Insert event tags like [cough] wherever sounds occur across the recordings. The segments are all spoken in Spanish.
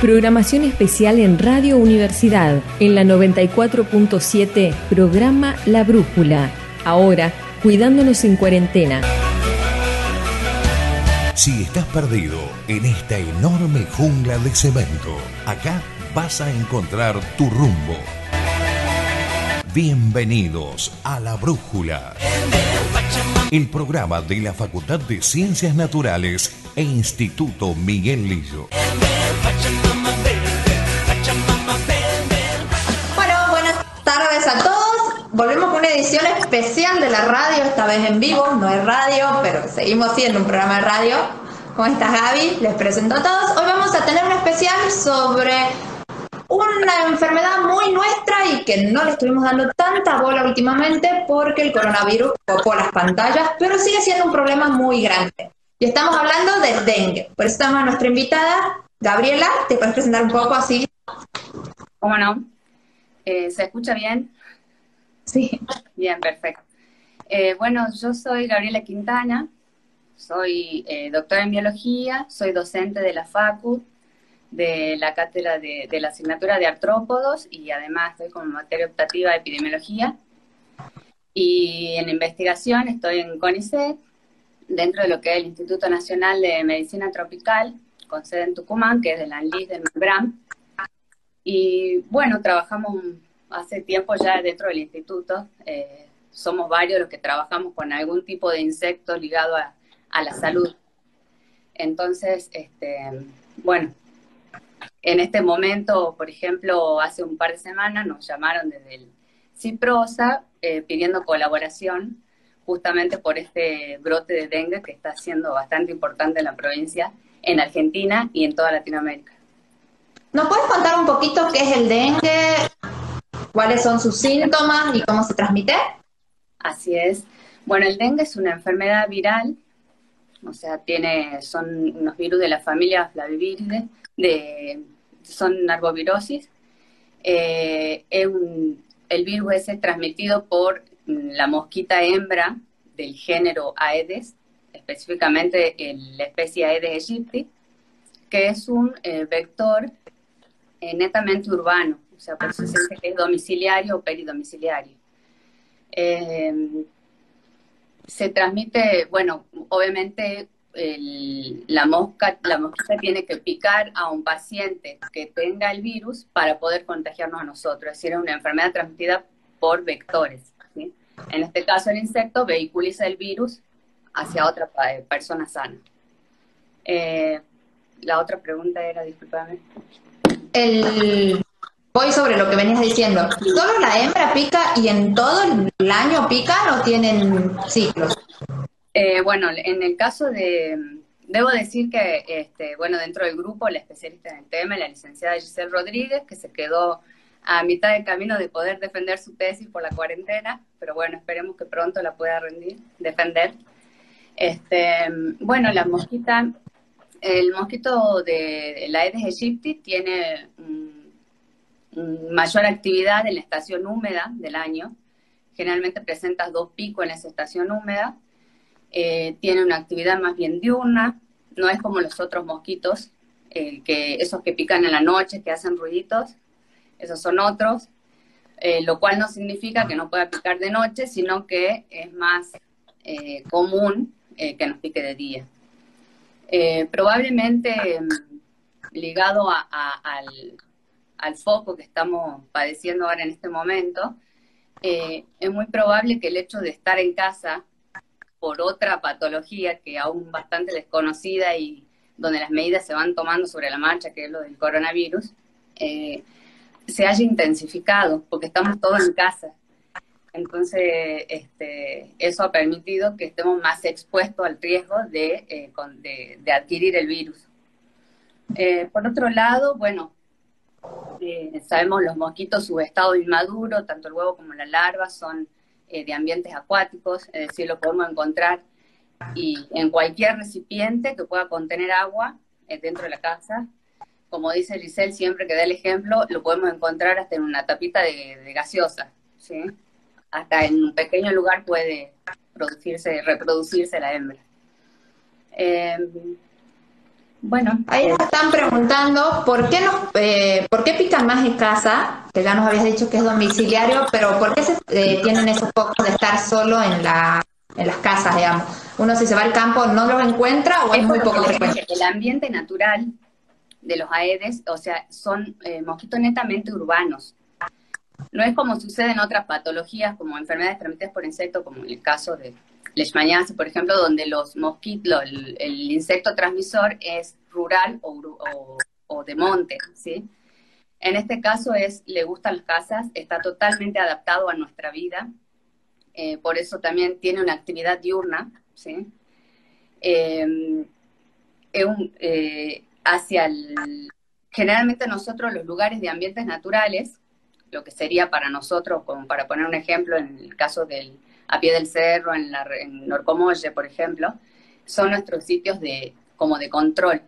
Programación especial en Radio Universidad, en la 94.7, programa La Brújula. Ahora, cuidándonos en cuarentena. Si estás perdido en esta enorme jungla de cemento, acá vas a encontrar tu rumbo. Bienvenidos a La Brújula, el programa de la Facultad de Ciencias Naturales e Instituto Miguel Lillo. Volvemos con una edición especial de la radio, esta vez en vivo, no es radio, pero seguimos siendo un programa de radio. ¿Cómo estás Gaby? Les presento a todos. Hoy vamos a tener un especial sobre una enfermedad muy nuestra y que no le estuvimos dando tanta bola últimamente porque el coronavirus copó las pantallas, pero sigue siendo un problema muy grande. Y estamos hablando del dengue. Por eso estamos a nuestra invitada, Gabriela. ¿Te puedes presentar un poco así? ¿Cómo no? Eh, ¿Se escucha bien? Sí. Bien, perfecto. Eh, bueno, yo soy Gabriela Quintana, soy eh, doctora en biología, soy docente de la FACU, de la cátedra de, la asignatura de artrópodos y además estoy como materia optativa de epidemiología. Y en investigación estoy en CONICET, dentro de lo que es el Instituto Nacional de Medicina Tropical, con sede en Tucumán, que es de la ANLIS del MABRAM. Y bueno, trabajamos hace tiempo ya dentro del instituto. Eh, somos varios los que trabajamos con algún tipo de insecto ligado a, la salud. Entonces, este, bueno, en este momento, por ejemplo, hace un par de semanas nos llamaron desde el CIPROSA eh, pidiendo colaboración justamente por este brote de dengue que está siendo bastante importante en la provincia, en Argentina y en toda Latinoamérica. ¿Nos puedes contar un poquito qué es el dengue? ¿Cuáles son sus síntomas y cómo se transmite? Así es. Bueno, el dengue es una enfermedad viral, o sea, tiene, son unos virus de la familia Flaviviridae, de, son arbovirosis. Eh, el virus es transmitido por la mosquita hembra del género Aedes, específicamente la especie Aedes aegypti, que es un eh, vector eh, netamente urbano, o sea, por eso se dice que es domiciliario o peridomiciliario. Eh, se transmite, bueno, obviamente la mosca, la mosquita tiene que picar a un paciente que tenga el virus para poder contagiarnos a nosotros. Es decir, es una enfermedad transmitida por vectores. En este caso, el insecto vehiculiza el virus hacia otra persona sana. Eh, la otra pregunta era, discúlpame. El, voy sobre lo que venías diciendo. ¿Solo la hembra pica y en todo el año pican o tienen ciclos? Eh, bueno, en el caso de, debo decir que, este, bueno, dentro del grupo, la especialista en el tema, la licenciada Giselle Rodríguez, que se quedó a mitad del camino de poder defender su tesis por la cuarentena, pero bueno, esperemos que pronto la pueda rendir, defender. Este, bueno, la mosquita, el mosquito de la Aedes aegypti tiene mayor actividad en la estación húmeda del año. Generalmente presenta dos picos en esa estación húmeda. Eh, tiene una actividad más bien diurna, no es como los otros mosquitos, eh, que esos que pican en la noche, que hacen ruiditos, esos son otros, eh, lo cual no significa que no pueda picar de noche, sino que es más común que nos pique de día. probablemente mm, ligado al, al, foco que estamos padeciendo ahora en este momento, es muy probable que el hecho de estar en casa por otra patología que aún bastante desconocida y donde las medidas se van tomando sobre la marcha, que es lo del coronavirus, eh, se haya intensificado, porque estamos todos en casa. Entonces, este, eso ha permitido que estemos más expuestos al riesgo de, eh, de, adquirir el virus. Eh, por otro lado, bueno, eh, sabemos los mosquitos, su estado inmaduro, tanto el huevo como la larva, son de ambientes acuáticos, es decir, lo podemos encontrar y en cualquier recipiente que pueda contener agua dentro de la casa, como dice Giselle, siempre que da el ejemplo, lo podemos encontrar hasta en una tapita de, gaseosa, ¿sí? Hasta en un pequeño lugar puede producirse, reproducirse la hembra. Bueno, ahí nos están preguntando por qué nos, eh, por qué pican más en casa, que ya nos habías dicho que es domiciliario, pero por qué se, eh, tienen esos focos de estar solo en la en las casas, digamos. Uno si se va al campo no los encuentra o es, muy poco frecuente. El ambiente natural de los Aedes, o sea, son eh, mosquitos netamente urbanos. No es como sucede en otras patologías como enfermedades transmitidas por insectos, como en el caso de leishmaniasis, por ejemplo, donde los mosquitos, el, insecto transmisor es rural o, de monte, ¿sí? En este caso es, le gustan las casas, está totalmente adaptado a nuestra vida, eh, por eso también tiene una actividad diurna, ¿sí? Eh, eh, hacia el, generalmente nosotros los lugares de ambientes naturales, lo que sería para nosotros, como para poner un ejemplo en el caso del a pie del cerro, en, la, en Norcomolle, por ejemplo, son nuestros sitios de como de control.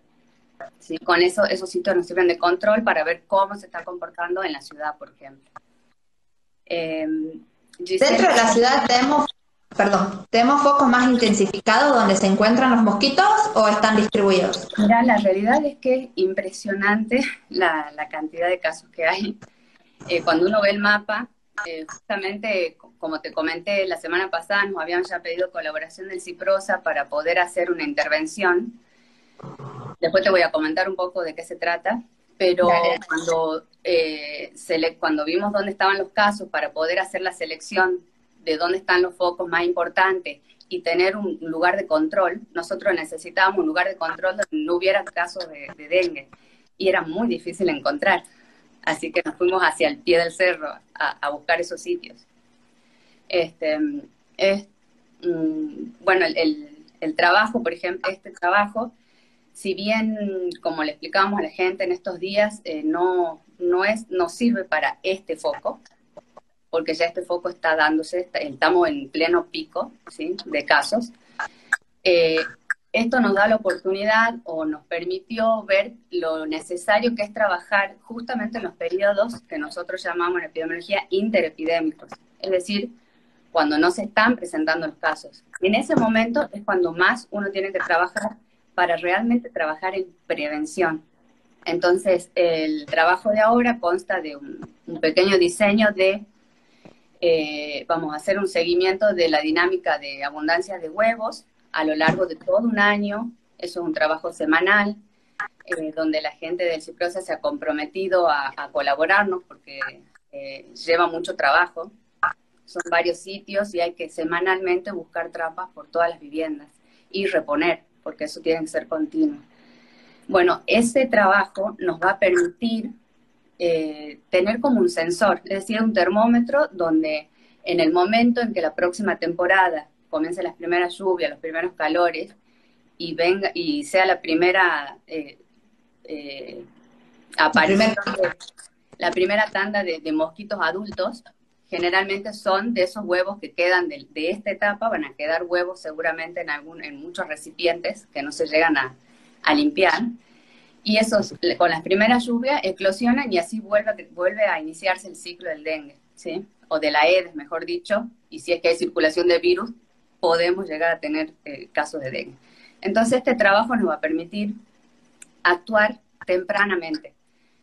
¿sí? Con eso, esos sitios nos sirven de control para ver cómo se está comportando en la ciudad, por ejemplo. Dentro de la ciudad tenemos, perdón, tenemos focos más intensificados donde se encuentran los mosquitos o están distribuidos. Mira, la realidad es que es impresionante [laughs] la, cantidad de casos que hay. Eh, cuando uno ve el mapa, eh, justamente como te comenté la semana pasada, nos habían ya pedido colaboración del CIPROSA para poder hacer una intervención. Después te voy a comentar un poco de qué se trata pero cuando, eh, cuando vimos dónde estaban los casos para poder hacer la selección de dónde están los focos más importantes y tener un lugar de control, nosotros necesitábamos un lugar de control donde no hubiera casos de, dengue y era muy difícil encontrar. Así que nos fuimos hacia el pie del cerro a, buscar esos sitios. Este, es, mm, bueno, el, el trabajo, por ejemplo, este trabajo si bien, como le explicábamos a la gente en estos días, eh, no, no, es, no sirve para este foco, porque ya este foco está dándose, estamos en pleno pico ¿sí? de casos. Eh, esto nos da la oportunidad o nos permitió ver lo necesario que es trabajar justamente en los periodos que nosotros llamamos en epidemiología interepidémicos, es decir, cuando no se están presentando los casos. En ese momento es cuando más uno tiene que trabajar para realmente trabajar en prevención. Entonces, el trabajo de ahora consta de un, pequeño diseño de, eh, vamos a hacer un seguimiento de la dinámica de abundancia de huevos a lo largo de todo un año. Eso es un trabajo semanal, eh, donde la gente del CIPROSA se ha comprometido a, colaborarnos porque eh, lleva mucho trabajo. Son varios sitios y hay que semanalmente buscar trampas por todas las viviendas y reponer porque eso tiene que ser continuo. Bueno, ese trabajo nos va a permitir eh, tener como un sensor, es decir, un termómetro donde en el momento en que la próxima temporada comience las primeras lluvias, los primeros calores, y venga y sea la primera eh, eh, aparición, la primera tanda de, mosquitos adultos, generalmente son de esos huevos que quedan de, esta etapa, van a quedar huevos seguramente en, algún, en muchos recipientes que no se llegan a, limpiar. Y esos, con las primeras lluvias, eclosionan y así vuelve, vuelve a iniciarse el ciclo del dengue, ¿sí? O de la Aedes, mejor dicho, y si es que hay circulación de virus, podemos llegar a tener eh, casos de dengue. Entonces, este trabajo nos va a permitir actuar tempranamente.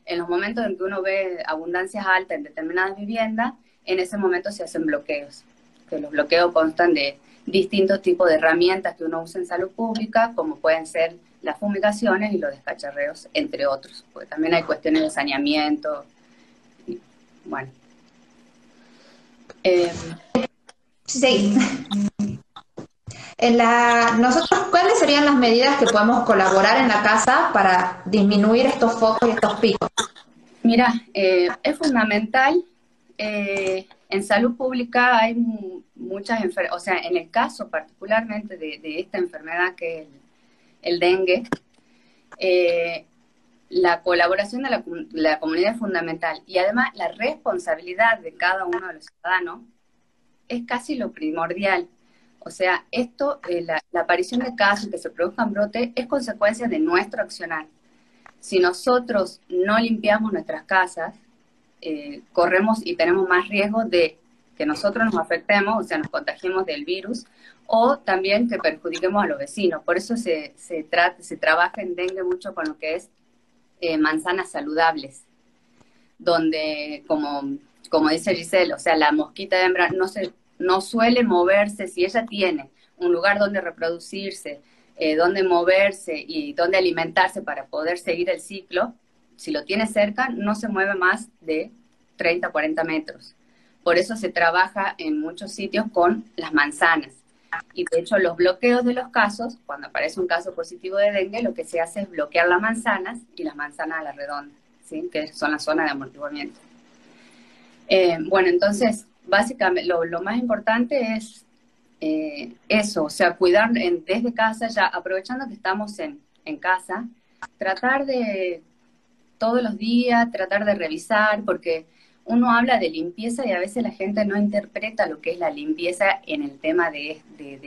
En los momentos en que uno ve abundancias altas en determinadas viviendas, en ese momento se hacen bloqueos, que los bloqueos constan de distintos tipos de herramientas que uno usa en salud pública, como pueden ser las fumigaciones y los descacharreos, entre otros, porque también hay cuestiones de saneamiento. bueno. Eh, sí. En la, nosotros, ¿cuáles serían las medidas que podemos colaborar en la casa para disminuir estos focos y estos picos? Mira, eh, es fundamental eh, en salud pública hay muchas enfermedades, o sea, en el caso particularmente de, esta enfermedad que es el, dengue, eh, la colaboración de la, comunidad es fundamental y además la responsabilidad de cada uno de los ciudadanos es casi lo primordial. O sea, esto, eh, la, aparición de casos que se produzcan brotes es consecuencia de nuestro accionar. Si nosotros no limpiamos nuestras casas, eh, corremos y tenemos más riesgo de que nosotros nos afectemos, o sea, nos contagiemos del virus, o también que perjudiquemos a los vecinos. Por eso se, se, se trabaja en dengue mucho con lo que es eh, manzanas saludables, donde, como, como dice Giselle, o sea, la mosquita de hembra no, se, no suele moverse si ella tiene un lugar donde reproducirse, eh, donde moverse y donde alimentarse para poder seguir el ciclo, si lo tiene cerca, no se mueve más de 30, 40 metros. Por eso se trabaja en muchos sitios con las manzanas. Y de hecho los bloqueos de los casos, cuando aparece un caso positivo de dengue, lo que se hace es bloquear las manzanas y las manzanas a la redonda, ¿sí? que son la zona de amortiguamiento. Eh, bueno, entonces, básicamente lo, más importante es eh, eso, o sea, cuidar desde casa, ya aprovechando que estamos en, en casa, tratar de todos los días, tratar de revisar, porque uno habla de limpieza y a veces la gente no interpreta lo que es la limpieza en el tema de,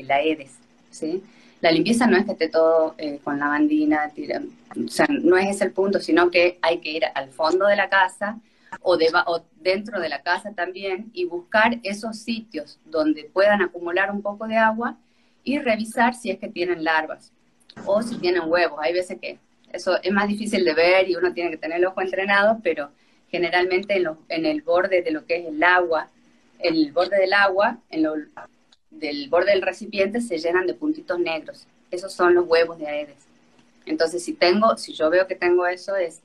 la EDES, ¿sí? La limpieza no es que esté todo eh, con la bandina, o sea, no es ese el punto, sino que hay que ir al fondo de la casa o, dentro de la casa también y buscar esos sitios donde puedan acumular un poco de agua y revisar si es que tienen larvas o si tienen huevos. Hay veces que eso es más difícil de ver y uno tiene que tener el ojo entrenado, pero generalmente en, el borde de lo que es el agua, el borde del agua, en lo, del borde del recipiente se llenan de puntitos negros. Esos son los huevos de Aedes. Entonces, si tengo, si yo veo que tengo eso, es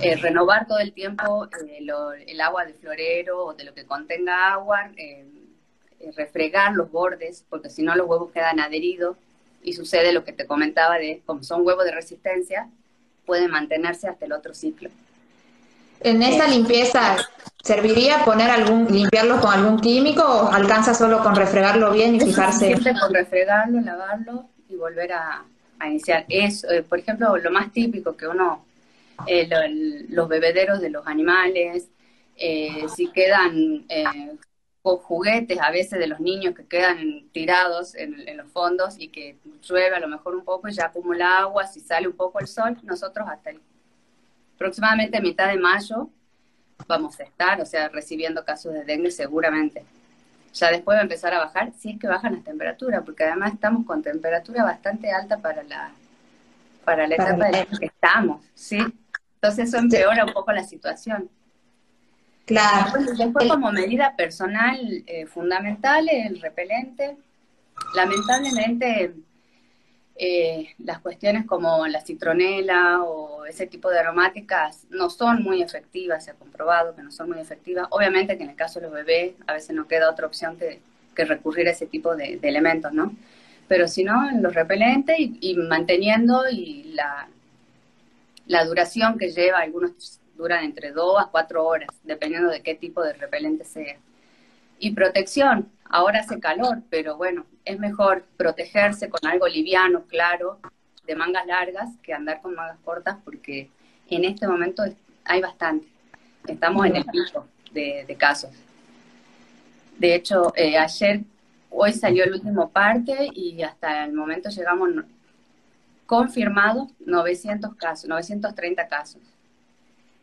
eh, renovar todo el tiempo eh, el agua de florero o de lo que contenga agua, eh, refregar los bordes, porque si no los huevos quedan adheridos y sucede lo que te comentaba de, como son huevos de resistencia, pueden mantenerse hasta el otro ciclo. En esa limpieza, ¿serviría poner algún, limpiarlo con algún químico o alcanza solo con refregarlo bien y fijarse? Siempre con refregarlo, lavarlo y volver a, iniciar. Es, eh, por ejemplo, lo más típico que uno, eh, los bebederos de los animales, eh, si quedan con juguetes a veces de los niños que quedan tirados en, en, los fondos y que llueve a lo mejor un poco y ya acumula agua, si sale un poco el sol, nosotros hasta el aproximadamente a mitad de mayo vamos a estar, o sea, recibiendo casos de dengue seguramente. Ya después va a empezar a bajar, si es que bajan las temperaturas, porque además estamos con temperatura bastante alta para la, para la etapa de que estamos, ¿sí? Entonces eso empeora un poco la situación. Claro. Después, como medida personal eh, fundamental, el repelente. Lamentablemente eh, las cuestiones como la citronela o ese tipo de aromáticas no son muy efectivas, se ha comprobado que no son muy efectivas. Obviamente que en el caso de los bebés a veces no queda otra opción que, recurrir a ese tipo de, elementos, ¿no? Pero si no, los repelentes y, manteniendo y la, la duración que lleva, algunos duran entre 2 a 4 horas, dependiendo de qué tipo de repelente sea. Y protección, ahora hace calor, pero bueno, es mejor protegerse con algo liviano, claro, de mangas largas, que andar con mangas cortas, porque en este momento hay bastante. Estamos en el pico de, casos. De hecho, eh, ayer, hoy salió el último parte y hasta el momento llegamos confirmados 900 casos, 930 casos.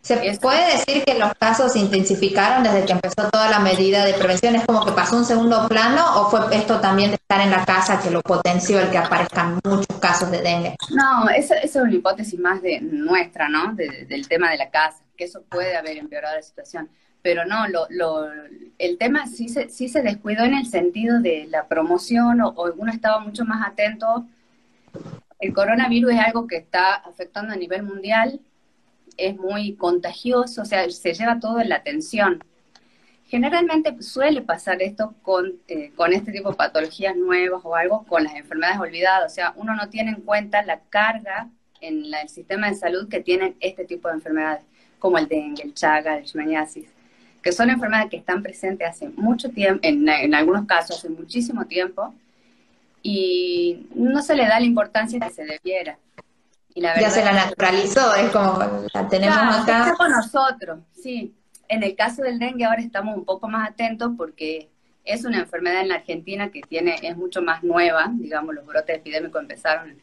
¿Se puede decir que los casos se intensificaron desde que empezó toda la medida de prevención? ¿Es como que pasó un segundo plano o fue esto también de estar en la casa que lo potenció el que aparezcan muchos casos de dengue? No, eso, es una hipótesis más de nuestra, ¿no? del tema de la casa, que eso puede haber empeorado la situación. Pero no, lo, lo, el tema sí se, sí se descuidó en el sentido de la promoción o, o uno estaba mucho más atento. El coronavirus es algo que está afectando a nivel mundial es muy contagioso, o sea, se lleva todo en la atención. Generalmente suele pasar esto con, eh, con este tipo de patologías nuevas o algo con las enfermedades olvidadas, o sea, uno no tiene en cuenta la carga en el sistema de salud que tienen este tipo de enfermedades, como el dengue, el chaga, el leishmaniasis, que son enfermedades que están presentes hace mucho tiempo, en, en algunos casos hace muchísimo tiempo, y no se le da la importancia que se debiera ya se la naturalizó, es como la tenemos acá. Está con nosotros, sí. En el caso del dengue ahora estamos un poco más atentos porque es una enfermedad en la Argentina que tiene es mucho más nueva, digamos, los brotes epidémicos empezaron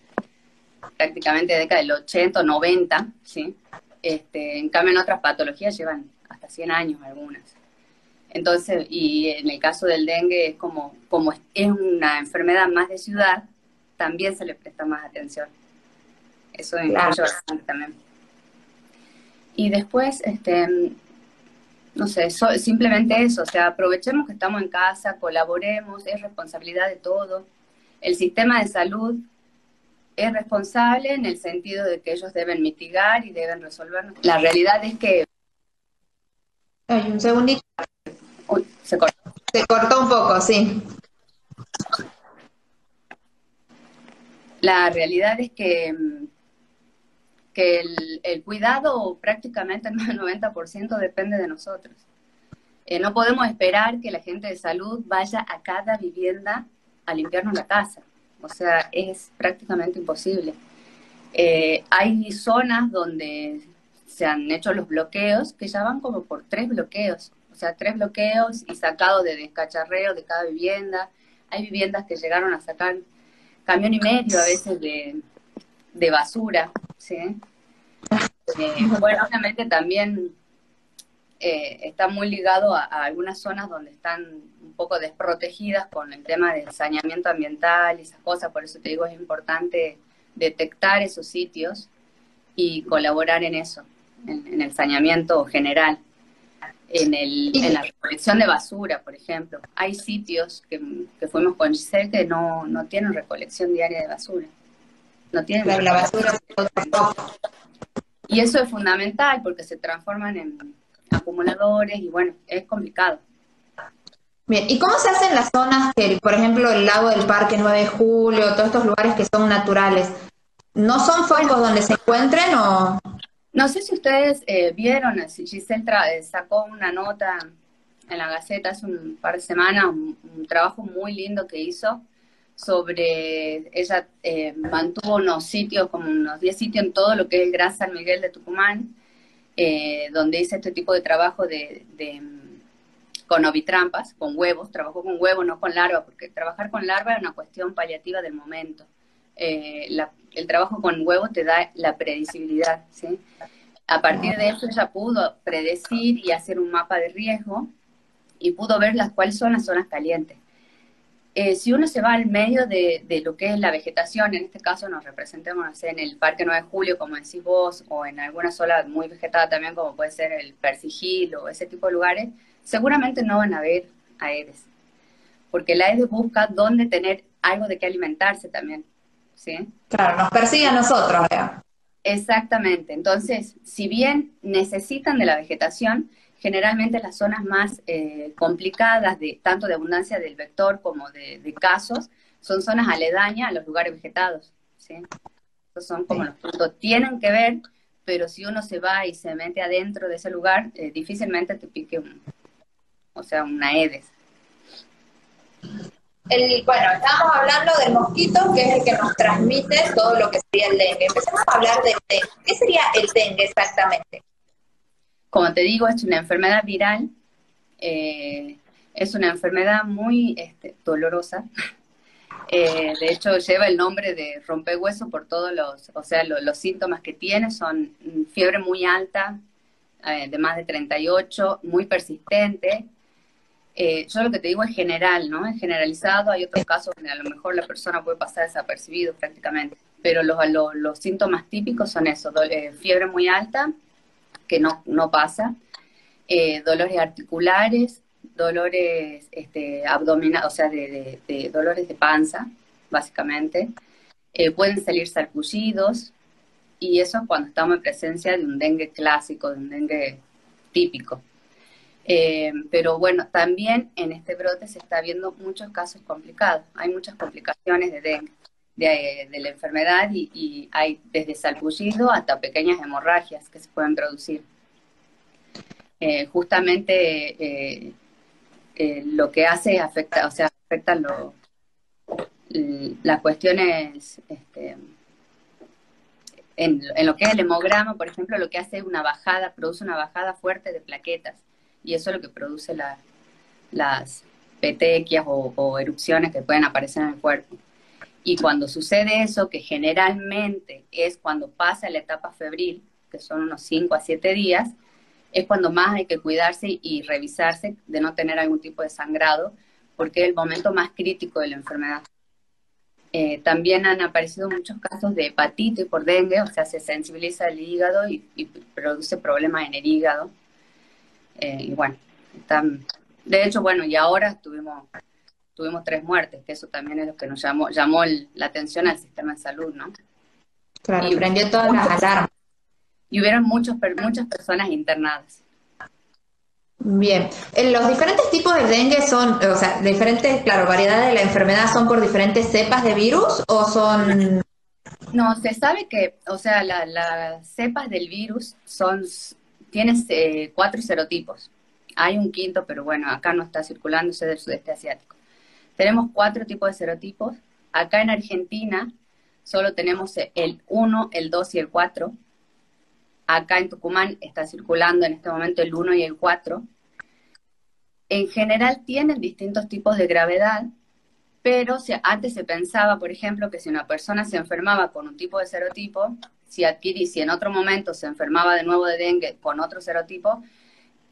prácticamente década del 80 o 90, ¿sí? Este, en cambio en otras patologías llevan hasta 100 años algunas. Entonces, y en el caso del dengue, es como, como es una enfermedad más de ciudad, también se le presta más atención. Eso es bastante también. Y después, este, no sé, simplemente eso, o sea, aprovechemos que estamos en casa, colaboremos, es responsabilidad de todos. El sistema de salud es responsable en el sentido de que ellos deben mitigar y deben resolver. La realidad es que... Hay un segundito. Uy, se cortó. Se cortó un poco, sí. La realidad es que, que el, cuidado prácticamente el 90% depende de nosotros. Eh, no podemos esperar que la gente de salud vaya a cada vivienda a limpiarnos la casa. O sea, es prácticamente imposible. Eh, hay zonas donde se han hecho los bloqueos que ya van como por tres bloqueos. O sea, tres bloqueos y sacado de descacharreo de cada vivienda. Hay viviendas que llegaron a sacar camión y medio a veces de, basura, ¿sí? Eh, bueno, obviamente también eh, está muy ligado a, algunas zonas donde están un poco desprotegidas con el tema del saneamiento ambiental y esas cosas, por eso te digo, es importante detectar esos sitios y colaborar en eso, en el saneamiento general en, el, en la recolección de basura, por ejemplo. Hay sitios que, fuimos con Giselle que no, no tienen recolección diaria de basura. No tienen la, basura. Y eso es fundamental porque se transforman en acumuladores y bueno, es complicado. Bien, ¿y cómo se hacen las zonas que, por ejemplo, el lago del Parque 9 de Julio, todos estos lugares que son naturales, ¿no son focos donde se encuentren o...? No sé si ustedes eh, vieron, Giselle eh, sacó una nota en la Gaceta hace un par de semanas, un, trabajo muy lindo que hizo sobre, ella eh, mantuvo unos sitios, como unos 10 sitios en todo lo que es el Gran San Miguel de Tucumán, donde hice este tipo de trabajo de, con ovitrampas, con huevos, trabajó con huevos, no con larva, porque trabajar con larva es una cuestión paliativa del momento. la el trabajo con huevos te da la predecibilidad, ¿sí? A partir de eso ella pudo predecir y hacer un mapa de riesgo y pudo ver las cuáles son las zonas calientes. Eh, si uno se va al medio de, lo que es la vegetación, en este caso nos representemos en el Parque 9 de Julio, como decís vos, o en alguna zona muy vegetada también, como puede ser el Persigil o ese tipo de lugares, seguramente no van a haber aedes, porque la Aedes busca dónde tener algo de qué alimentarse también. ¿Sí? Claro, nos persigue a nosotros, Exactamente. Entonces, si bien necesitan de la vegetación, generalmente las zonas más eh, complicadas, de tanto de abundancia del vector como de, casos, son zonas aledañas a los lugares vegetados. ¿sí? Estos son como los puntos. Tienen que ver, pero si uno se va y se mete adentro de ese lugar, eh, difícilmente te pique un, o sea, una Aedes bueno, estábamos hablando del mosquito, que es el que nos transmite todo lo que sería el dengue. Empecemos a hablar del dengue. ¿Qué sería el dengue exactamente? Como te digo, es una enfermedad viral. Eh, es una enfermedad muy este, dolorosa. [laughs] Eh, de hecho, lleva el nombre de rompehueso por todos los, o sea, los síntomas que tiene son fiebre muy alta, eh, de más de 38, muy persistente, eh, yo lo que te digo es general, ¿no? Es generalizado. Hay otros casos donde a lo mejor la persona puede pasar desapercibido prácticamente. Pero los, los, síntomas típicos son eso: eh, fiebre muy alta, que no, no pasa, eh, dolores articulares, dolores este, abdominales, o sea, de, de, dolores de panza, básicamente. pueden salir sarpullidos, y eso es cuando estamos en presencia de un dengue clásico, de un dengue típico. Eh, pero bueno, también en este brote se está viendo muchos casos complicados. Hay muchas complicaciones de dengue, de, la enfermedad y, hay desde salpullido hasta pequeñas hemorragias que se pueden producir. Eh, justamente eh, lo que hace afecta, o sea, afecta lo, las cuestiones este, en, lo que es el hemograma, por ejemplo, lo que hace una bajada, produce una bajada fuerte de plaquetas y eso es lo que produce las petequias o, erupciones que pueden aparecer en el cuerpo. Y cuando sucede eso, que generalmente es cuando pasa la etapa febril, que son unos 5 a 7 días, es cuando más hay que cuidarse y revisarse de no tener algún tipo de sangrado, porque es el momento más crítico de la enfermedad. Eh, también han aparecido muchos casos de hepatitis por dengue, o sea, se sensibiliza el hígado y, produce problemas en el hígado. Eh, y bueno, están, de hecho, bueno, y ahora tuvimos, tuvimos tres muertes, que eso también es lo que nos llamó, llamó la atención al sistema de salud, ¿no? Claro, y prendió todas las alarmas. Y hubieron muchos, muchas personas internadas. Bien, los diferentes tipos de dengue son, o sea, diferentes, claro, variedades de la enfermedad son por diferentes cepas de virus o son... No, se sabe que, o sea, las cepas del virus son, tienes eh, cuatro serotipos. Hay un quinto, pero bueno, acá no está circulando, ese del sudeste asiático. Tenemos cuatro tipos de serotipos. Acá en Argentina solo tenemos el 1, el 2 y el 4. Acá en Tucumán está circulando en este momento el 1 y el 4 en general tienen distintos tipos de gravedad, pero antes se pensaba, por ejemplo, que si una persona se enfermaba con un tipo de serotipo, si adquirí, si en otro momento se enfermaba de nuevo de dengue con otro serotipo,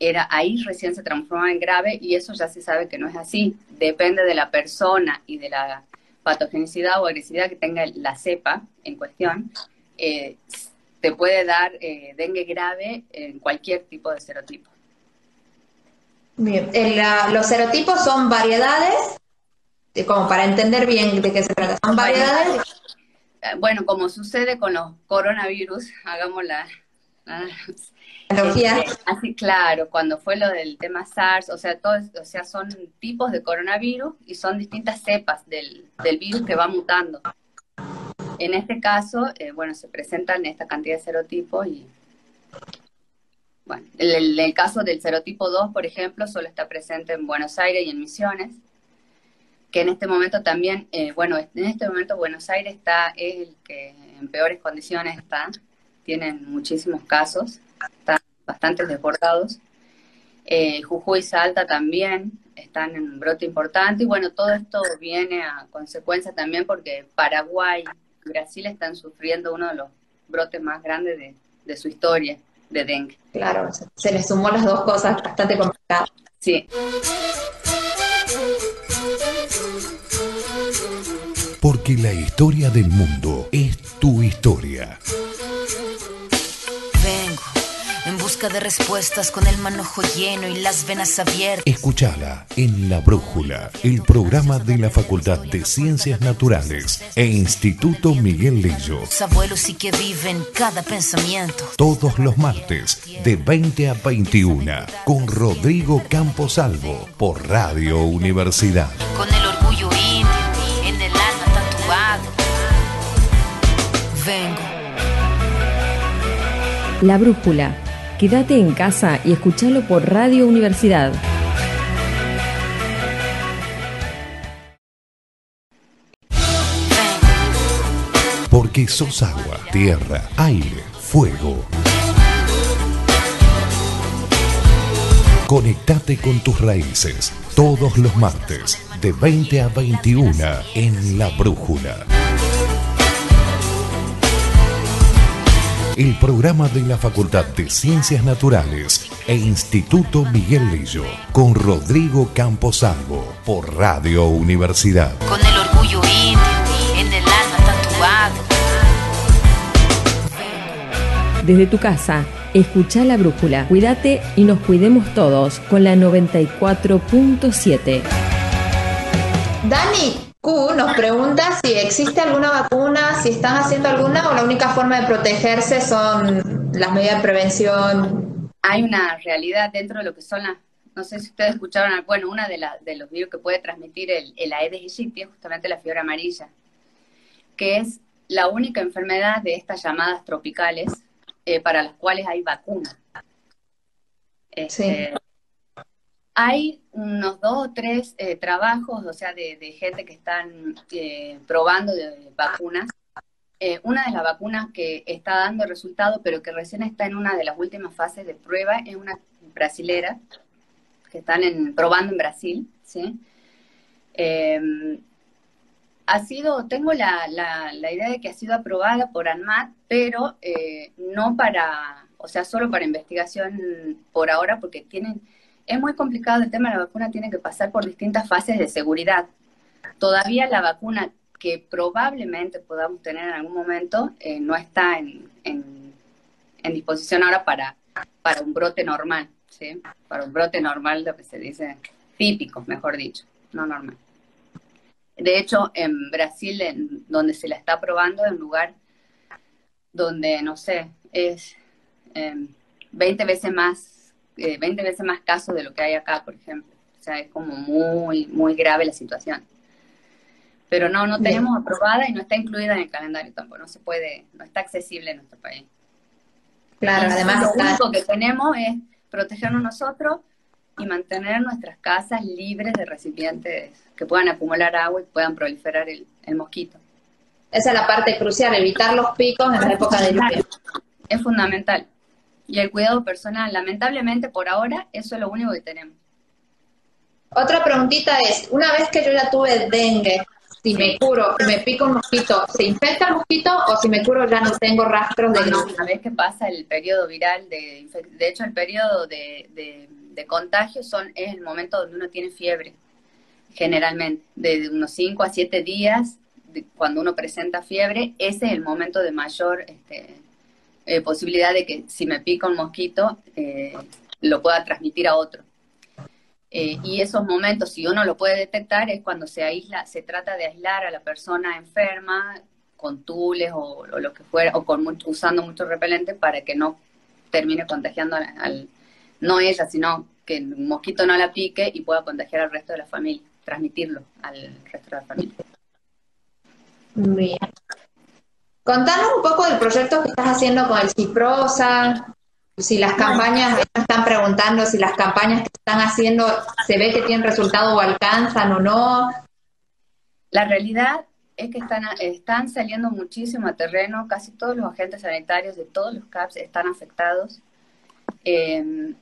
era ahí recién se transformaba en grave y eso ya se sabe que no es así. Depende de la persona y de la patogenicidad o agresividad que tenga la cepa en cuestión. Eh, te puede dar eh, dengue grave en cualquier tipo de serotipo. Bien, los serotipos son variedades, como para entender bien de qué se trata, son variedades. Eh, bueno, como sucede con los coronavirus, hagamos la, este, así claro, cuando fue lo del tema SARS, o sea, todo, o sea, son tipos de coronavirus y son distintas cepas del, del virus que va mutando. En este caso, eh, bueno, se presentan esta cantidad de serotipos y bueno, el, el, caso del serotipo 2, por ejemplo, solo está presente en Buenos Aires y en Misiones, que en este momento también, eh, bueno, en este momento Buenos Aires está, es el que en peores condiciones está, tienen muchísimos casos, están bastante desbordados. Eh, Jujuy y Salta también están en un brote importante y bueno, todo esto viene a consecuencia también porque Paraguay y Brasil están sufriendo uno de los brotes más grandes de, de su historia de dengue. Claro, se le sumó las dos cosas bastante complicadas. Sí. Porque la historia del mundo es tu historia. en busca de respuestas con el manojo lleno y las venas abiertas. Escúchala en La Brújula, el programa de la Facultad de Ciencias Naturales e Instituto Miguel Lillo. abuelos y que viven cada pensamiento. Todos los martes de 20 a 21 con Rodrigo Camposalvo por Radio Universidad. Con el orgullo indio Vengo. La Brújula Quédate en casa y escúchalo por Radio Universidad. Porque sos agua, tierra, aire, fuego. Conectate con tus raíces todos los martes de 20 a 21 en La Brújula. El programa de la Facultad de Ciencias Naturales e Instituto Miguel Lillo, con Rodrigo Camposalvo, por Radio Universidad. Con el orgullo indio en el alma tatuado. Desde tu casa, escucha la brújula. Cuídate y nos cuidemos todos con la 94.7. Dani, Q nos pregunta si existe alguna vacuna, si están haciendo alguna o la única forma de protegerse son las medidas de prevención. Hay una realidad dentro de lo que son las, no sé si ustedes escucharon, bueno, una de, de los virus que puede transmitir el, el Aedes aegypti es justamente la fiebre amarilla, que es la única enfermedad de estas llamadas tropicales eh, para las cuales hay vacuna. sí. Hay unos dos o tres eh, trabajos, o sea, de, gente que están eh, probando vacunas. Eh, una de las vacunas que está dando resultado, pero que recién está en una de las últimas fases de prueba, es una brasilera, que están en, probando en Brasil, ¿sí? Em, ha sido, tengo la, la, la, idea de que ha sido aprobada por ANMAT, pero no para o sea, solo para investigación por ahora, porque tienen, es muy complicado el tema la vacuna, tiene que pasar por distintas fases de seguridad. Todavía la vacuna que probablemente podamos tener en algún momento eh, no está en, disposición ahora para, para un brote normal, ¿sí? Para un brote normal, lo que se dice típico, mejor dicho, no normal. De hecho, en Brasil, donde se la está probando, en un lugar donde, no sé, es 20 em, veces más, 20 eh, veces más casos de lo que hay acá, por ejemplo. O sea, es como muy, muy grave la situación. Pero no, no tenemos aprobada y no está incluida en el calendario tampoco, no se puede, no está accesible en nuestro país. Claro, además. Lo único que tenemos es protegernos nosotros y mantener nuestras casas libres de recipientes que puedan acumular agua y puedan proliferar el, el mosquito. Esa es la parte crucial, evitar los picos en la época de lluvia. Es fundamental. Y el cuidado personal, lamentablemente por ahora, eso es lo único que tenemos. Otra preguntita es, una vez que yo ya tuve dengue, si me curo, si me pico un mosquito, ¿se infecta el mosquito o si me curo ya no tengo rastros de no, Una vez que pasa el periodo viral, de, de hecho el periodo de, de, contagio son, es el momento donde uno tiene fiebre, generalmente, de unos 5 a 7 días, cuando uno presenta fiebre, ese es el momento de mayor este, eh, posibilidad de que si me pica un mosquito, eh, lo pueda transmitir a otro. Eh, y esos momentos, si uno lo puede detectar, es cuando se aísla, se trata de aislar a la persona enferma con tules o, lo que fuera, o con usando mucho repelente para que no termine contagiando al, no ella, sino que el mosquito no la pique y pueda contagiar al resto de la familia, transmitirlo al resto de la familia. Contanos un poco del proyecto que estás haciendo con el Ciprosa, si las campañas, están preguntando si las campañas que están haciendo se ve que tienen resultado o alcanzan o no. La realidad es que están, están saliendo muchísimo a terreno, casi todos los agentes sanitarios de todos los CAPS están afectados. Em,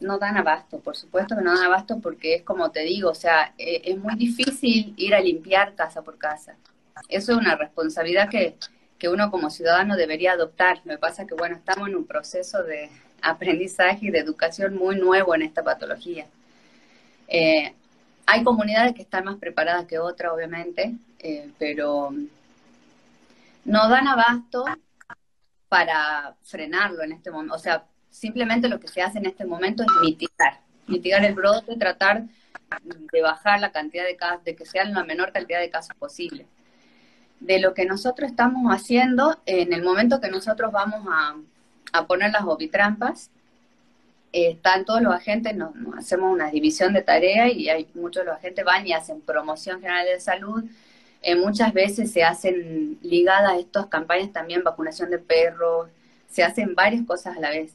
no dan abasto, por supuesto que no dan abasto porque es como te digo, o sea, e, es muy difícil ir a limpiar casa por casa. Eso es una responsabilidad que, que uno como ciudadano debería adoptar. Me pasa que, bueno, estamos en un proceso de [laughs] aprendizaje y de educación muy nuevo en esta patología. Eh, hay comunidades que están más preparadas que otras, obviamente, eh, pero no dan abasto para frenarlo en este momento. O sea, simplemente lo que se hace en este momento es mitigar, mitigar el brote, tratar de bajar la cantidad de casos, de que sean la menor cantidad de casos posible de lo que nosotros estamos haciendo en el momento que nosotros vamos a, poner las ovitrampas. están todos los agentes, nos, hacemos una división de tareas y hay muchos de los agentes van y hacen promoción general de salud. Eh, muchas veces se hacen ligadas a estas campañas también vacunación de perros, se hacen varias cosas a la vez.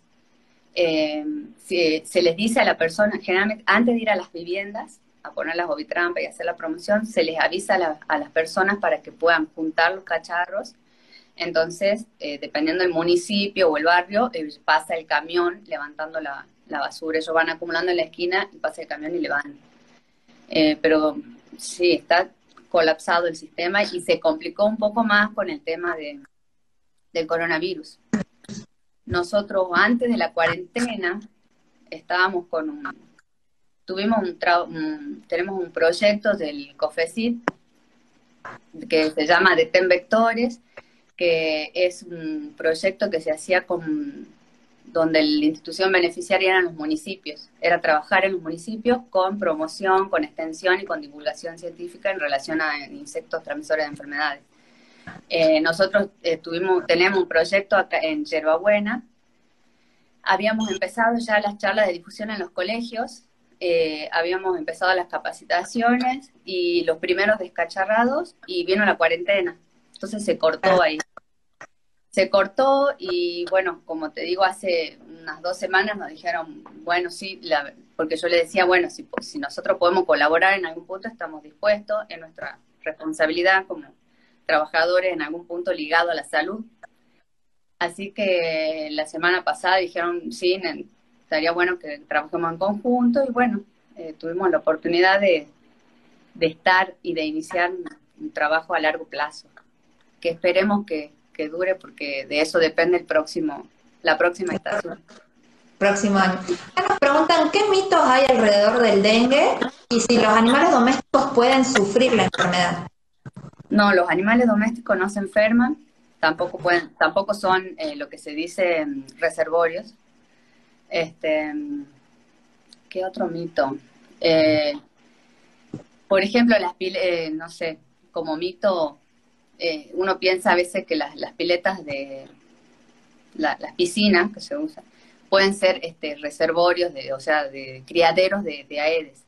Eh, se les dice a la persona, generalmente antes de ir a las viviendas, a poner las ovitrampas y hacer la promoción, se les avisa a, las personas para que puedan juntar los cacharros. Entonces, eh, dependiendo del municipio o el barrio, eh, pasa el camión levantando la, basura. Ellos van acumulando en la esquina y pasa el camión y levantan. Eh, pero sí, está colapsado el sistema y se complicó un poco más con el tema de, del coronavirus. Nosotros antes de la cuarentena estábamos con un, tuvimos un, tenemos un proyecto del COFECIT que se llama Detén Vectores, que es un proyecto que se hacía con donde la institución beneficiaria eran los municipios, era trabajar en los municipios con promoción, con extensión y con divulgación científica en relación a insectos transmisores de enfermedades. Eh, nosotros eh, tuvimos, tenemos un proyecto acá en Yerbabuena, habíamos empezado ya las charlas de difusión en los colegios, eh, habíamos empezado las capacitaciones y los primeros descacharrados y vino la cuarentena. Entonces se cortó ahí. Se cortó y bueno, como te digo, hace unas dos semanas nos dijeron, bueno, sí, porque yo le decía, bueno, si, si nosotros podemos colaborar en algún punto, estamos dispuestos, en nuestra responsabilidad como trabajadores en algún punto ligado a la salud. Así que la semana pasada dijeron, sí, estaría bueno que trabajemos en conjunto y bueno, eh, tuvimos la oportunidad de, estar y de iniciar un, trabajo a largo plazo, que esperemos que, dure porque de eso depende el próximo, la próxima estación. Próximo año. Nos preguntan qué mitos hay alrededor del dengue y si los animales domésticos pueden sufrir la enfermedad. No, los animales domésticos no se enferman, tampoco pueden, tampoco son eh, lo que se dice mm, reservorios. Este, ¿qué otro mito? Eh, por ejemplo, las eh, no sé, como mito, eh, uno piensa a veces que las, piletas de las piscinas que se usan pueden ser este, reservorios, de, o sea, de criaderos de, de aedes.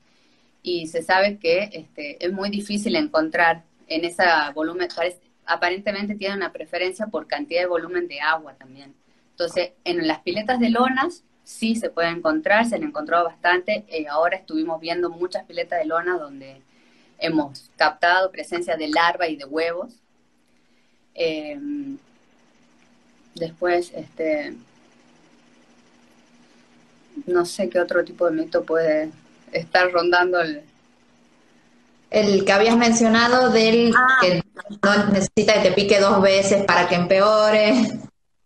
Y se sabe que este, es muy difícil encontrar en ese volumen, aparentemente tiene una preferencia por cantidad de volumen de agua también. Entonces, en las piletas de lonas sí se puede encontrar, se han encontrado bastante. Eh, ahora estuvimos viendo muchas piletas de lona donde hemos captado presencia de larva y de huevos. Em, después, este, no sé qué otro tipo de mito puede estar rondando el, el que habías mencionado del ah. que no necesita que te pique dos veces para que empeore.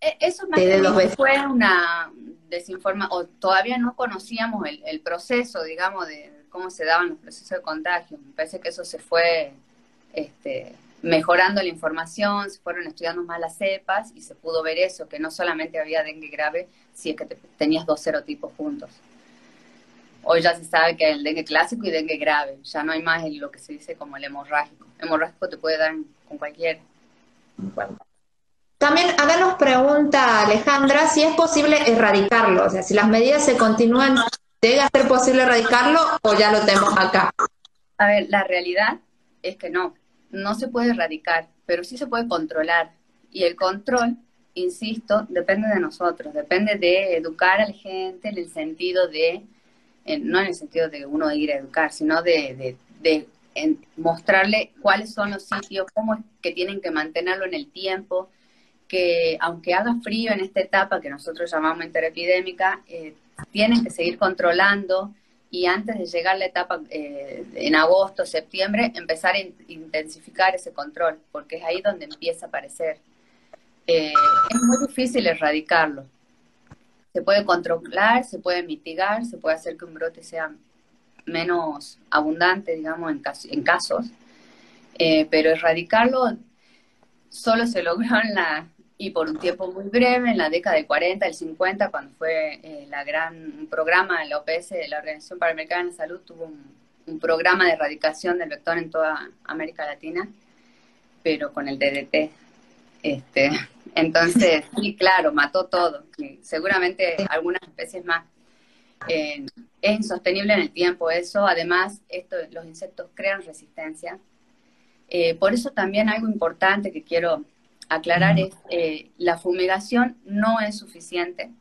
E, eso más fue una desinforma o todavía no conocíamos el, el, proceso, digamos, de cómo se daban los procesos de contagio. Me parece que eso se fue este, mejorando la información, se fueron estudiando más las cepas y se pudo ver eso, que no solamente había dengue grave, si es que tenías dos serotipos juntos. Hoy ya se sabe que el dengue clásico y dengue grave, ya no hay más lo que se dice como el hemorrágico. Hemorrágico te puede dar con cualquier. También acá nos pregunta Alejandra si es posible erradicarlo, o sea, si las medidas se continúan, ¿debe ser posible erradicarlo o ya lo tenemos acá? A ver, la realidad es que no, no se puede erradicar, pero sí se puede controlar. Y el control, insisto, depende de nosotros, depende de educar a la gente en el sentido de no en el sentido de uno ir a educar, sino de, mostrarle cuáles son los sitios, cómo es que tienen que mantenerlo en el tiempo, que aunque haga frío en esta etapa que nosotros llamamos interepidémica, eh, tienen que seguir controlando y antes de llegar la etapa eh, en agosto, septiembre, empezar a intensificar ese control, porque es ahí donde empieza a aparecer. Eh, es muy difícil erradicarlo, se puede controlar, se puede mitigar, se puede hacer que un brote sea menos abundante, digamos, en, en casos, eh, pero erradicarlo solo se logró en la, y por un tiempo muy breve, en la década del 40, el 50, cuando fue eh, la gran programa, la OPS, la Organización Panamericana de la Salud, tuvo un, programa de erradicación del vector en toda América Latina, pero con el DDT. Este, [laughs] entonces, sí, claro, mató todo. seguramente algunas especies más. Es insostenible en el tiempo eso. Además, esto, los insectos crean resistencia. Eh, por eso también algo importante que quiero aclarar es eh, la fumigación no es suficiente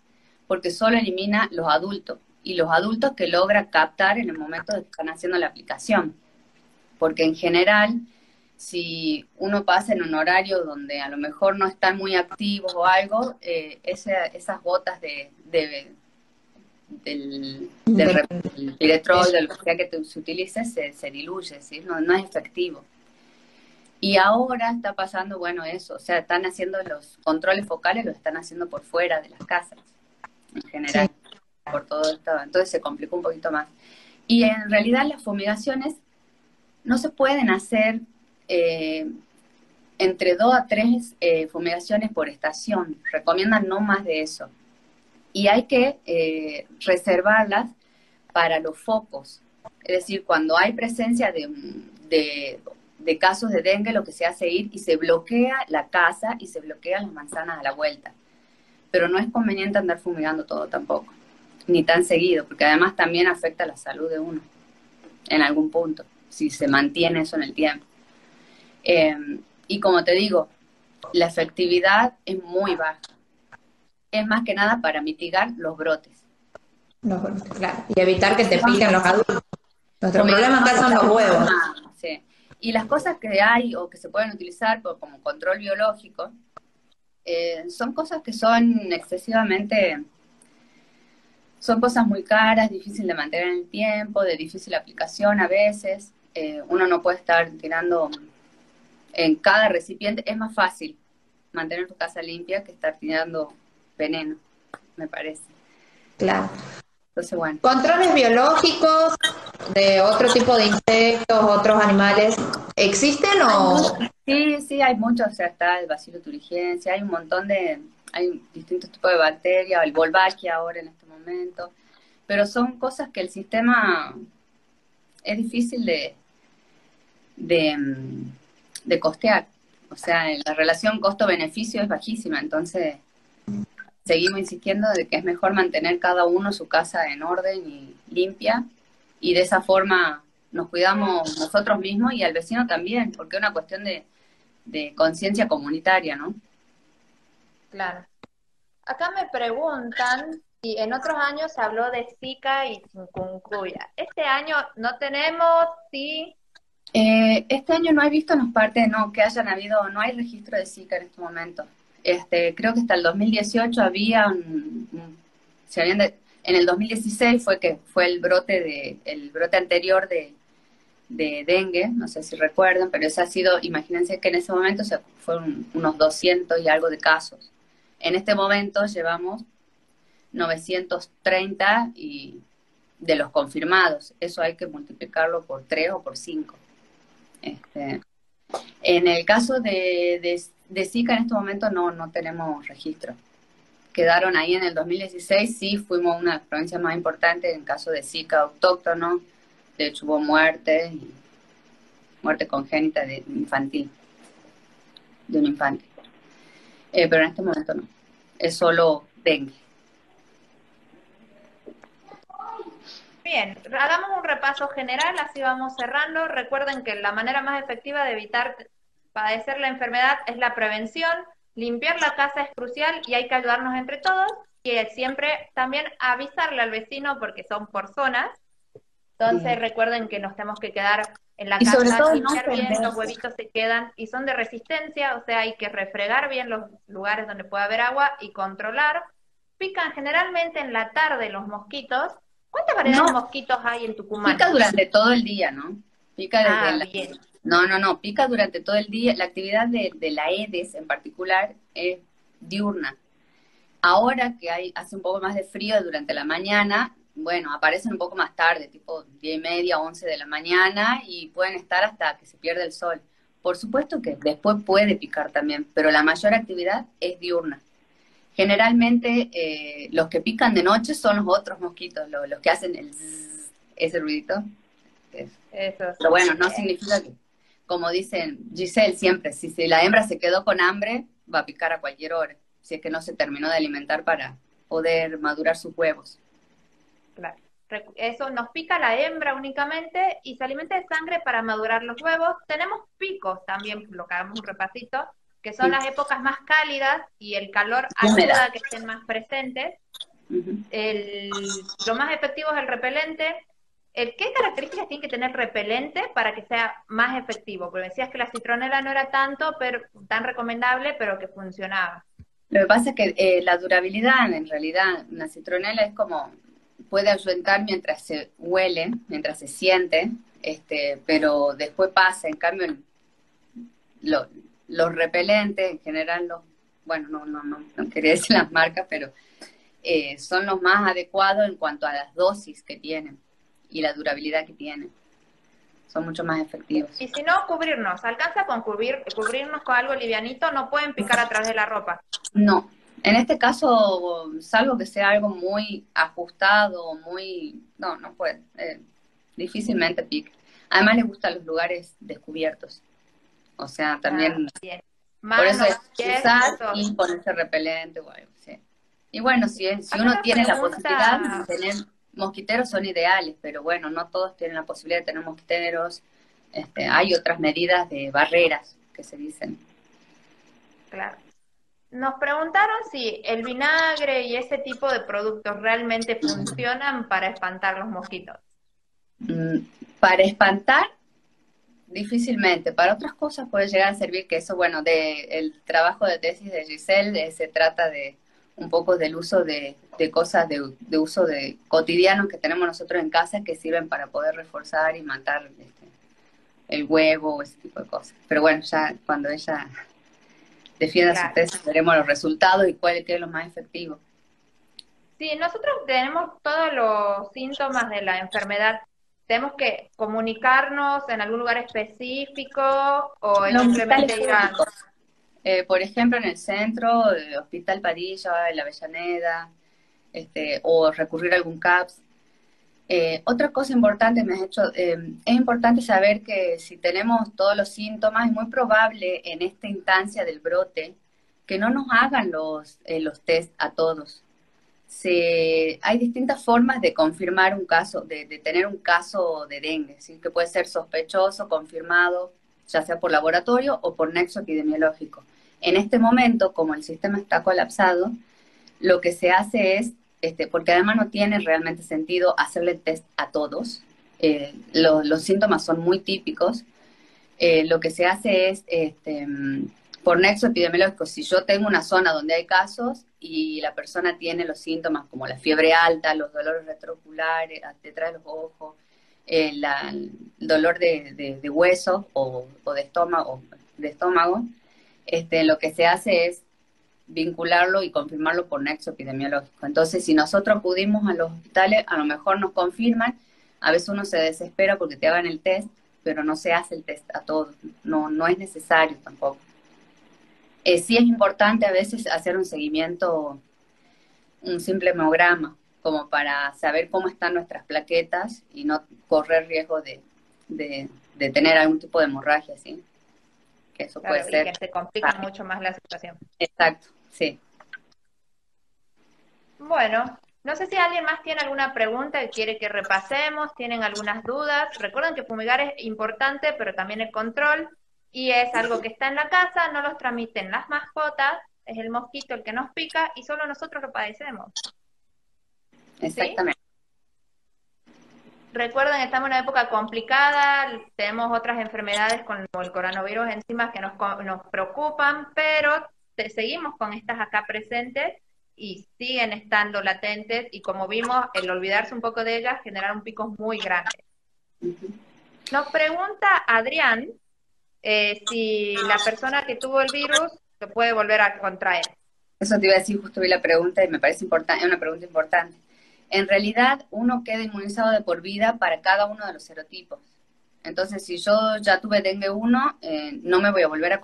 porque solo elimina los adultos y los adultos que logra captar en el momento de que están haciendo la aplicación. Porque en general si uno pasa en un horario donde a lo mejor no están muy activos o algo, eh, esas gotas de, del, del, piretrol, de lo que sea que se utilice, se, diluye, ¿sí? no, no es efectivo. Y ahora está pasando, bueno, eso, o sea, están haciendo los controles focales, los están haciendo por fuera de las casas, en general, por todo esto, entonces se complicó un poquito más. Y en realidad las fumigaciones no se pueden hacer eh, entre dos a tres eh, fumigaciones por estación. Recomiendan no más de eso. Y hay que eh, reservarlas para los focos. Es decir, cuando hay presencia de, de, casos de dengue, lo que se hace ir y se bloquea la casa y se bloquean las manzanas a la vuelta. Pero no es conveniente andar fumigando todo tampoco, ni tan seguido, porque además también afecta la salud de uno en algún punto, si se mantiene eso en el tiempo. Em, y como te digo, la efectividad es muy baja. Es más que nada para mitigar los brotes. Y evitar que te piquen los adultos. Nuestro problema acá son los huevos. Y las cosas que hay o que se pueden utilizar como control biológico eh, son cosas que son excesivamente son cosas muy caras, difíciles de mantener en el tiempo, de difícil aplicación a veces. Eh, uno no puede estar tirando en cada recipiente, es más fácil mantener tu casa limpia que estar tirando veneno. me parece. Claro. Entonces, bueno. ¿Controles biológicos de otro tipo de insectos, otros animales, existen o...? Sí, sí, hay muchos, o sea, está el bacilo turigense, hay un montón de, hay distintos tipos de bacterias, el Wolbachia ahora en este momento, pero son cosas que el sistema es difícil de, de, de costear. O sea, la relación costo-beneficio es bajísima, entonces seguimos insistiendo de que es mejor mantener cada uno su casa en orden y limpia y de esa forma nos cuidamos nosotros mismos y al vecino también, porque es una cuestión de, de conciencia comunitaria, ¿no? Claro. Acá me preguntan si en otros años se habló de Zika y chikungunya. Este año no tenemos, sí. Eh, este año no he visto en parte, no, que hayan habido, no hay registro de Zika en este momento. Este, creo que hasta el 2018 había un, se habían en el 2016 fue que fue el brote de, el brote anterior de, de dengue, no sé si recuerdan, pero ese ha sido, imagínense que en ese momento se fueron unos 200 y algo de casos. En este momento llevamos 930 y de los confirmados. Eso hay que multiplicarlo por 3 o por 5. Este, en el caso de, de, de, Zika, en este momento no, no tenemos registro. Quedaron ahí en el 2016, sí, fuimos una de las provincias más importantes en caso de Zika autóctono. De hecho, hubo muerte, muerte congénita de infantil, de un infante. Eh, pero en este momento no. Es solo dengue. Bien, hagamos un repaso general, así vamos cerrando. Recuerden que la manera más efectiva de evitar padecer la enfermedad es la prevención. Limpiar la casa es crucial y hay que ayudarnos entre todos. Y siempre también avisarle al vecino porque son por zonas. Entonces recuerden que nos tenemos que quedar en la casa, limpiar bien, los huevitos se quedan y son de resistencia, o sea, hay que refregar bien los lugares donde puede haber agua y controlar. Pican generalmente en la tarde los mosquitos. ¿Cuántas variedades de mosquitos hay en Tucumán? Pica durante todo el día, ¿no? Pica desde ah, No, no, no, pica durante todo el día. La actividad de, de la EDES en particular es diurna. Ahora que hay, hace un poco más de frío durante la mañana, bueno, aparecen un poco más tarde, tipo 10 y media, 11 de la mañana, y pueden estar hasta que se pierde el sol. Por supuesto que después puede picar también, pero la mayor actividad es diurna. Generalmente eh, los que pican de noche son los otros mosquitos, los, que hacen el ese ruidito. pero bueno, no significa que, como dicen Giselle siempre, si, si la hembra se quedó con hambre, va a picar a cualquier hora, si es que no se terminó de alimentar para poder madurar sus huevos. Claro. Eso nos pica la hembra únicamente y se alimenta de sangre para madurar los huevos. Tenemos picos también, lo que hagamos un repasito, que son las épocas más cálidas y el calor ayuda a que estén más presentes. el, lo más efectivo es el repelente. El, ¿Qué características tiene que tener repelente para que sea más efectivo? Porque decías que la citronela no era tanto, pero tan recomendable, pero que funcionaba. Lo que pasa es que eh, la durabilidad, en realidad, una citronela es como puede ayudar mientras se huele, mientras se siente, este, pero después pasa. En cambio, los repelentes, en general, los, bueno, no, no, no, no quería decir las marcas, pero eh, son los más adecuados en cuanto a las dosis que tienen y la durabilidad que tienen. Son mucho más efectivos. Y si no, cubrirnos. ¿Alcanza con cubrir, cubrirnos con algo livianito? ¿No pueden picar a través de la ropa? No, en este caso, salvo que sea algo muy ajustado, muy... No, no puede. Eh, difícilmente pica. Además le gustan los lugares descubiertos. O sea, también... Ah, por eso es usar y ponerse repelente o algo, sí. Y bueno, si, si uno tiene la posibilidad de tener mosquiteros son ideales, pero bueno, no todos tienen la posibilidad de tener mosquiteros. Este, hay otras medidas de barreras que se dicen. Claro. Nos preguntaron si el vinagre y ese tipo de productos realmente funcionan para espantar los mosquitos. Mm, para espantar, difícilmente. Para otras cosas puede llegar a servir, que eso, bueno, de el trabajo de tesis de Giselle se trata de un poco del uso de, cosas de, uso de cotidiano que tenemos nosotros en casa que sirven para poder reforzar y matar este, el huevo o ese tipo de cosas. Pero bueno, ya cuando ella defienda su tesis, veremos los resultados y cuál es lo más efectivo. Sí, nosotros tenemos todos los síntomas de la enfermedad. Tenemos que comunicarnos en algún lugar específico o simplemente ir a... Eh, por ejemplo, en el centro, el Hospital Padilla, en la Avellaneda, este, o recurrir a algún CAPS. Eh, otra cosa importante me has hecho, eh, es importante saber que si tenemos todos los síntomas, es muy probable en esta instancia del brote que no nos hagan los, los test a todos se, hay distintas formas de confirmar un caso, de, tener un caso de dengue, ¿sí? que puede ser sospechoso, confirmado, ya sea por laboratorio o por nexo epidemiológico. En este momento, como el sistema está colapsado, lo que se hace es, este, porque además no tiene realmente sentido hacerle test a todos, eh, los síntomas son muy típicos, eh, lo que se hace es, este, por nexo epidemiológico, si yo tengo una zona donde hay casos, y la persona tiene los síntomas como la fiebre alta, los dolores retroculares, detrás de los ojos, el, dolor de, hueso o, de estómago, de estómago este, lo que se hace es vincularlo y confirmarlo por nexo epidemiológico. Entonces, si nosotros acudimos a los hospitales, a lo mejor nos confirman, a veces uno se desespera porque te hagan el test, pero no se hace el test a todos, no, no es necesario tampoco. Eh, sí es importante a veces hacer un seguimiento, un simple hemograma, como para saber cómo están nuestras plaquetas y no correr riesgo de, tener algún tipo de hemorragia, ¿sí? Que eso puede ser. que se complica mucho más la situación. Exacto, sí. Bueno, no sé si alguien más tiene alguna pregunta que quiere que repasemos, tienen algunas dudas. Recuerden que fumigar es importante, pero también el control y es algo que está en la casa, no los transmiten las mascotas, es el mosquito el que nos pica y solo nosotros lo padecemos. Exactamente. Recuerden, estamos en una época complicada, tenemos otras enfermedades con el coronavirus encima que nos, nos preocupan, pero seguimos con estas acá presentes y siguen estando latentes y como vimos, el olvidarse un poco de ellas generaron picos muy grandes. Nos pregunta Adrián eh, si la persona que tuvo el virus se puede volver a contraer. Eso te iba a decir, justo vi la pregunta y me parece importante, es una pregunta importante. En realidad, uno queda inmunizado de por vida para cada uno de los serotipos. Entonces, si yo ya tuve dengue 1, eh, no me voy a volver a,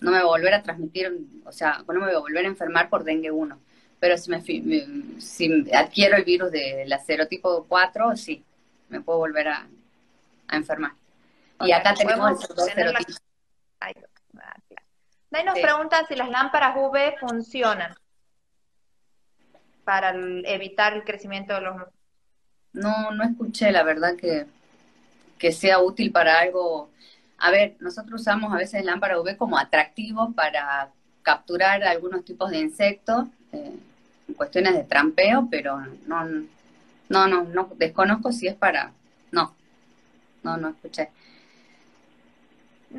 no me voy a volver a transmitir, o sea, no me voy a volver a enfermar por dengue 1. Pero si, me, si adquiero el virus de la serotipo 4, sí, me puedo volver a enfermar. Y acá tenemos dos serotipos. Ahí nos preguntan si las lámparas UV funcionan para evitar el crecimiento de los... No, no escuché, la verdad, que, que sea útil para algo. A ver, nosotros usamos a veces lámpara UV como atractivo para capturar algunos tipos de insectos, eh, en cuestiones de trampeo, pero no, no, no, no, desconozco si es para... No, no, no escuché.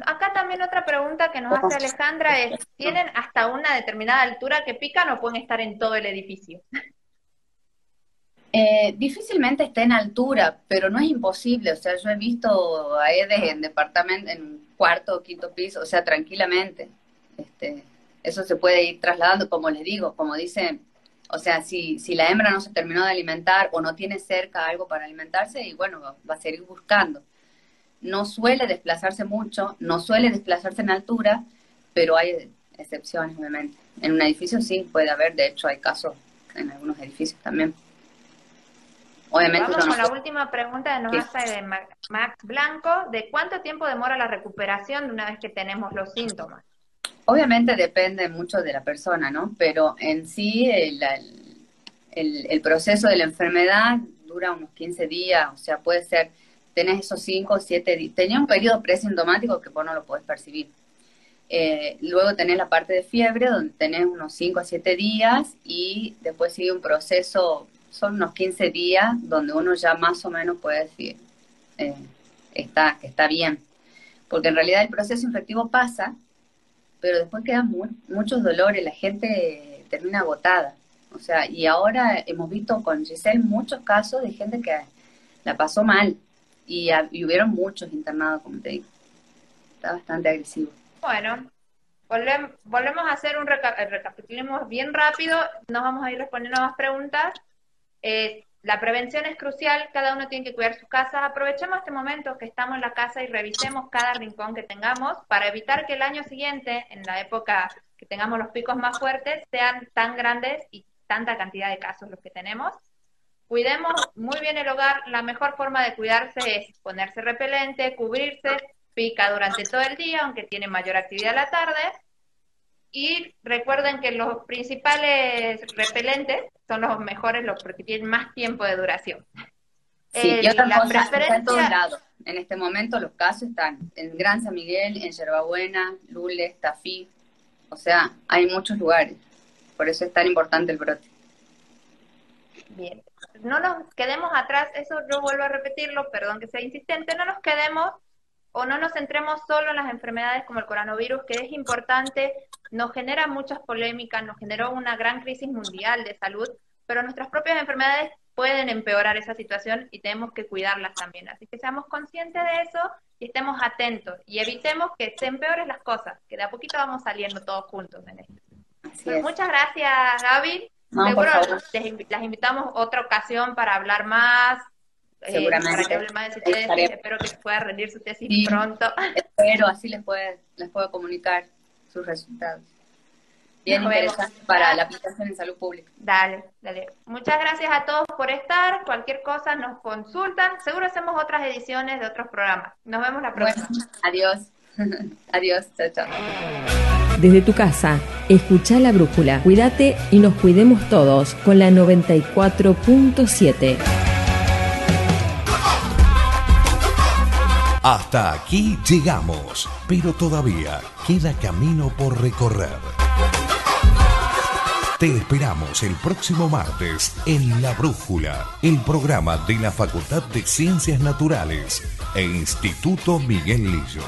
Acá también otra pregunta que nos hace Alejandra es, ¿tienen hasta una determinada altura que pican o pueden estar en todo el edificio? Eh, difícilmente está en altura, pero no es imposible. O sea, yo he visto a Edes en departamento, en cuarto o quinto piso, o sea, tranquilamente. Este, eso se puede ir trasladando, como les digo, como dicen, o sea, si, si la hembra no se terminó de alimentar o no tiene cerca algo para alimentarse, y bueno, va a seguir buscando no suele desplazarse mucho, no suele desplazarse en altura, pero hay excepciones, obviamente. En un edificio sí puede haber, de hecho hay casos en algunos edificios también. Obviamente Vamos con la última pregunta de nos hace de Max Blanco, ¿de cuánto tiempo demora la recuperación de una vez que tenemos los síntomas? Obviamente depende mucho de la persona, ¿no? Pero en sí el, el proceso de la enfermedad dura unos 15 días, o sea, puede ser tenés esos 5 o 7 días. Tenía un periodo presintomático que vos no lo podés percibir. Eh, luego tenés la parte de fiebre, donde tenés unos 5 a 7 días y después sigue un proceso, son unos 15 días, donde uno ya más o menos puede decir eh, está, que está bien. Porque en realidad el proceso infectivo pasa, pero después quedan muchos dolores, la gente termina agotada. O sea, y ahora hemos visto con Giselle muchos casos de gente que la pasó mal, y, hubieron muchos internados, como te digo. Está bastante agresivo. Bueno, volvemos a hacer un recapitulemos bien rápido, nos vamos a ir respondiendo a más preguntas. Eh, la prevención es crucial, cada uno tiene que cuidar su casa. Aprovechemos este momento que estamos en la casa y revisemos cada rincón que tengamos para evitar que el año siguiente, en la época que tengamos los picos más fuertes, sean tan grandes y tanta cantidad de casos los que tenemos. Cuidemos muy bien el hogar. La mejor forma de cuidarse es ponerse repelente, cubrirse, pica durante todo el día, aunque tiene mayor actividad a la tarde. Y recuerden que los principales repelentes son los mejores, los porque tienen más tiempo de duración. Sí, y otra cosa, en todos lados. En este momento los casos están en Gran San Miguel, en Yerbabuena, Lules, Tafí. O sea, hay muchos lugares. Por eso es tan importante el brote. Bien. No nos quedemos atrás, eso yo vuelvo a repetirlo, perdón que sea insistente, no nos quedemos o no nos centremos solo en las enfermedades como el coronavirus, que es importante, nos genera muchas polémicas, nos generó una gran crisis mundial de salud, pero nuestras propias enfermedades pueden empeorar esa situación y tenemos que cuidarlas también. Así que seamos conscientes de eso y estemos atentos y evitemos que se empeoren las cosas, que de a poquito vamos saliendo todos juntos en esto. Pues muchas gracias, Gaby. Seguro las invitamos otra ocasión para hablar más, eh, Seguramente. espero que pueda rendir su tesis pronto. Espero, así les puede, les puedo comunicar sus resultados. Bien interesante para la aplicación en salud pública. Dale, dale. Muchas gracias a todos por estar. Cualquier cosa nos consultan. Seguro hacemos otras ediciones de otros programas. Nos vemos la próxima. adiós. [laughs] adiós. Chao, chao. Desde tu casa, escucha la brújula. Cuídate y nos cuidemos todos con la 94.7. Hasta aquí llegamos, pero todavía queda camino por recorrer. Te esperamos el próximo martes en La Brújula, el programa de la Facultad de Ciencias Naturales e Instituto Miguel Lillo.